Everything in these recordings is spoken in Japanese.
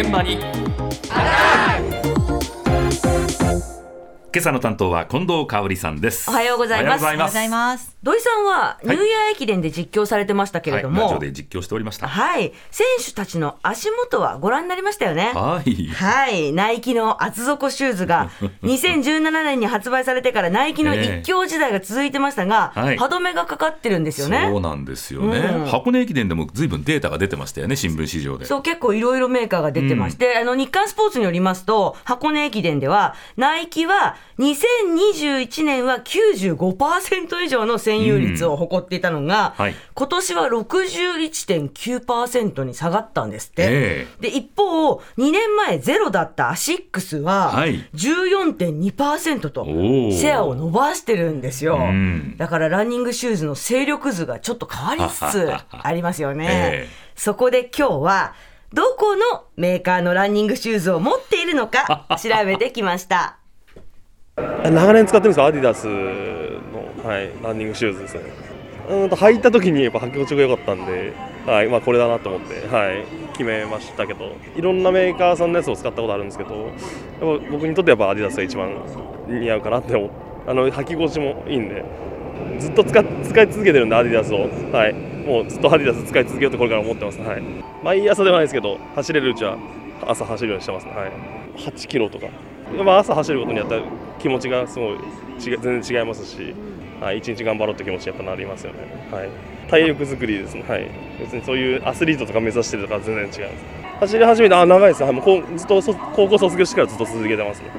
現場に。今朝の担当は近藤香織さんです。おはようございます。おはようございます。土井さんはニューイヤー駅伝で実況されてましたけれどはい、ラジも、オで実況しておりました。はい、選手たちの足元はご覧になりましたよね。はい。はい、ナイキの厚底シューズが 2017年に発売されてからナイキの一強時代が続いてましたが、ええ。はい。歯止めがかかってるんですよね。そうなんですよね、うん。箱根駅伝でも随分データが出てましたよね新聞市場で。そう結構いろいろメーカーが出てまして、あの日刊スポーツによりますと箱根駅伝ではナイキは2021年は95%以上の占有率を誇っていたのが、はい。今年は61.9%に下がったんですって。えで一方2年前ゼロだったアシックスははい。14.2%とシェアを伸ばしてるんですよ、うん。だからランニングシューズの勢力図がちょっと変わりつつ ありますよね、ええ。そこで今日はどこのメーカーのランニングシューズを持っているのか調べてきました長年使ってるんですか？アディダスの、はい、ランニングシューズですね。うんと履いた時にやっぱ履き心地が良かったんで、はいまあ、これだなと思って、はい、決めましたけど。いろんなメーカーさんのやつを使ったことあるんですけどやっぱ僕にとってやっぱアディダスが一番似合うかなって思あの履き心地もいいんでずっと使使い続けてるんでアディダスを、はい、もうずっとアディダス使い続けようとこれから思ってます、はい、毎朝ではないですけど走れるうちは朝走るようにしてます、はい、8キロとか。やっぱ朝走ることによって気持ちがすごい違う全然違いますし、はい、一日頑張ろうって気持ちにやっぱなりますよね、はい、体力作りですね、はい、別にそういうアスリートとか目指してるとかは全然違います。走り始めてあ長いです、はい、もうずっとそ高校卒業してからずっと続けてますね。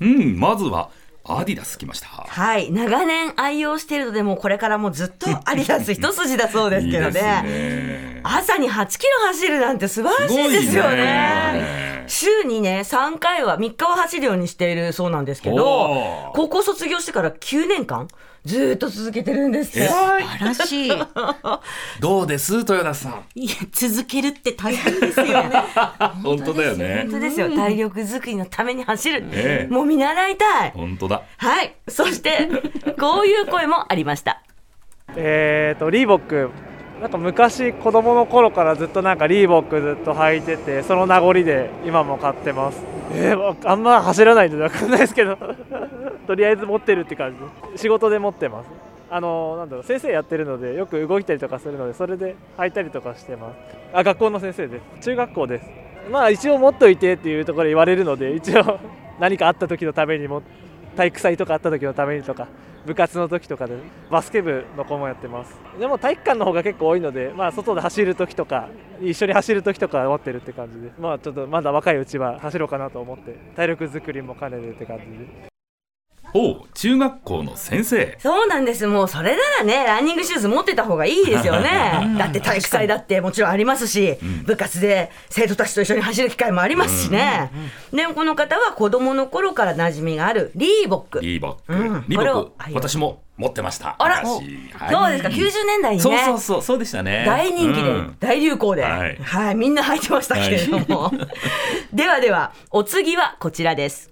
うんまずはアディダス来ました。はい。長年愛用しているのでもうこれからもずっと アディダス一筋だそうですけどいいですね。ね朝に8キロ走るなんて素晴らしいですよすごいねね週にね3回は3日は走るようにしているそうなんですけど高校卒業してから9年間ずーっと続けてるんです。ってえ素晴らしい。どうです豊田さん？いや、続けるって大変ですよね。本当だよね。本当ですよ。体力づくりのために走る、ええ。もう見習いたい。本当だ。はい。そしてこういう声もありました。えー、とリーボックなんか昔子供の頃からずっとなんかリーボックずっと履いててその名残で今も買ってます。えー、あんま走らないんで分かんないですけど。とりあえず持ってるって感じ。仕事で持ってます。あのなんだろう先生やってるのでよく動いたりとかするのでそれで履いたりとかしてます。あ学校の先生です。中学校です。まあ一応持っといてっていうところで言われるので一応何かあった時のためにも体育祭とかあった時のためにとか部活の時とかでバスケ部の子もやってます。でも体育館の方が結構多いので、まあ、外で走る時とか一緒に走る時とか持ってるって感じで。まあちょっとまだ若いうちは走ろうかなと思って体力作りも兼ねてって感じで。おう中学校の先生。そうなんです。もうそれならねランニングシューズ持ってた方がいいですよね。だって体育祭だってもちろんありますし、部活で生徒たちと一緒に走る機会もありますしね、でもこの方は子供の頃から馴染みがあるリーボックリーボック、うんリーボック私も持ってました。あら昔はい。どうですか？90年代にね。そうそうそうそうでしたね。大人気で、うん。大流行で、ははいいみんな履いてましたけれども、ではではお次はこちらです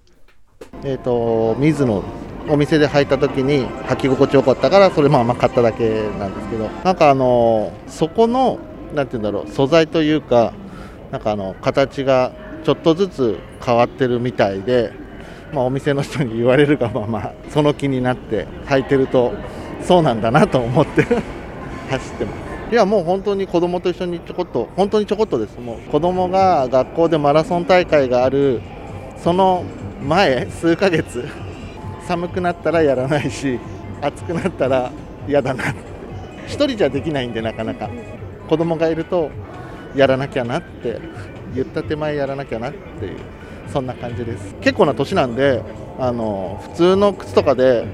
えー、と水野お店で履いた時に履き心地よかったからそれまあまあ買っただけなんですけどなんかあのそこのなんて言うんだろう素材というかなんかあの形がちょっとずつ変わってるみたいで、まあ、お店の人に言われるがままその気になって履いてるとそうなんだなと思って 走ってます。いやもう本当に子供と一緒にちょこっと本当にちょこっとですもう子供が学校でマラソン大会があるその前数ヶ月寒くなったらやらないし暑くなったら嫌だな。一人じゃできないんでなかなか。子供がいるとやらなきゃなって言った手前やらなきゃなっていうそんな感じです。結構な年なんであの普通の靴とかで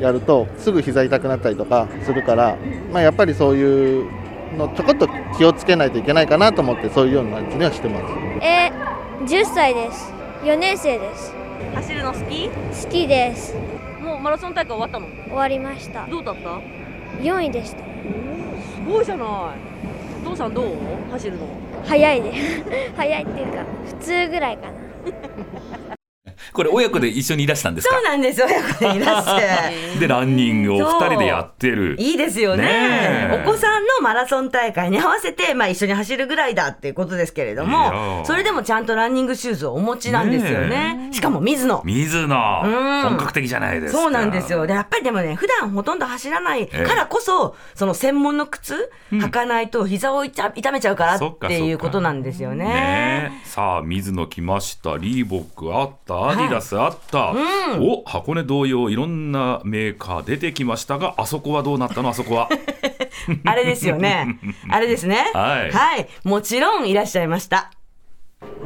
やるとすぐ膝痛くなったりとかするから、まあ、やっぱりそういうのちょこっと気をつけないといけないかなと思ってそういうようなやつにはしてます。えー、10歳です。4年生です。走るの好き？好きです。もうマラソン大会終わったの？終わりました。どうだった？4位でした。すごいじゃない。お父さんどう？走るの。早いです。早いっていうか普通ぐらいかなこれ親子で一緒にいらしたんですか？そうなんです。よ親子でいらして。でランニングを二人でやってる。いいですよね。ねえ。お子さんのマラソン大会に合わせて、まあ、一緒に走るぐらいだっていうことですけれどもーそれでもちゃんとランニングシューズをお持ちなんですよね。しかも水野水野うん。本格的じゃないですか。そうなんですよ。でやっぱりでもね普段ほとんど走らないからこそ、その専門の靴履かないと膝を痛痛めちゃうからそっていうことなんですよね。ねえ。さあ水野来ました。リーボックあった？アディダスあった、お箱根同様いろんなメーカー出てきましたがあそこはどうなったの？あそこは。あれですよね。あれですね。はい。もちろんいらっしゃいました。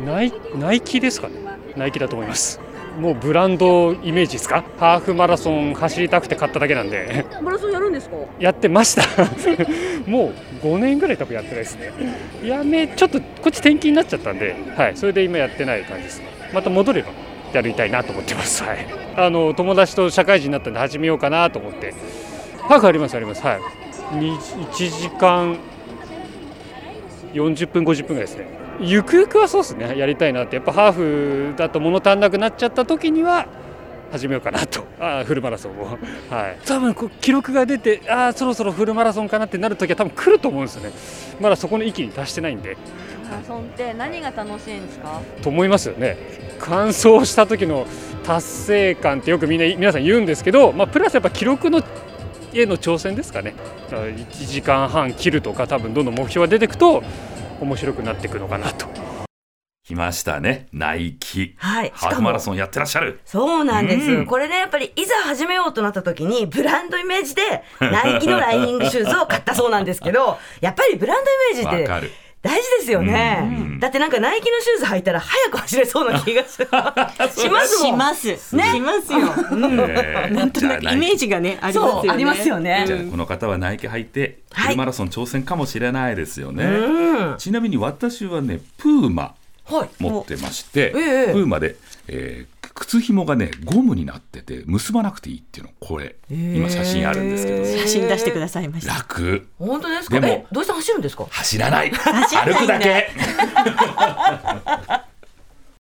ナイナイキですかね？ナイキだと思います。もうブランドイメージですか？ハーフマラソン走りたくて買っただけなんで。マラソンやるんですか？やってました。もう5年ぐらい多分やってないですね。やめちょっとこっち転勤になっちゃったんで、はい、それで今やってない感じです。ねまた戻ればやりたいなと思ってます、はい、あの友達と社会人になったんで始めようかなと思って。ハーフありますあります。はい。1時間40分50分ぐらいですね。ゆくゆくはそうですね。やりたいなって。やっぱハーフだと物足んなくなっちゃった時には始めようかなと。あーフルマラソンを。はい。多分こう記録が出てあーそろそろフルマラソンかなってなる時は多分来ると思うんですよね。まだそこの域に達してないんで。マラソンって何が楽しいんですか？と思いますよね。完走した時の達成感ってよくみんな皆さん言うんですけど、まあ、プラスやっぱ記録のへの挑戦ですかね。だから1時間半切るとか多分どんどん目標が出てくと面白くなっていくのかなと来ましたね。ナイキ。はい。ハーフマラソンやってらっしゃる。そうなんです、うん。これねやっぱりいざ始めようとなった時にブランドイメージでナイキのライニングシューズを買ったそうなんですけど やっぱりブランドイメージってわかる。大事ですよね、だってなんかナイキのシューズ履いたら早く走れそうな気がします。しますもん。します。しますよ。え。ー なんとなくイメージがねありますよね。ありますよね。じゃあこの方はナイキ履いてフルマラソン挑戦かもしれないですよね、うん。ちなみに私はねプーマ。はい持ってまして、ええ。プーマで、えー靴紐がねゴムになってて結ばなくていいっていうのこれ、今写真あるんですけど。写真出してくださいました。楽。本当ですか？でもえどうして走るんですか？走らない。歩くだけ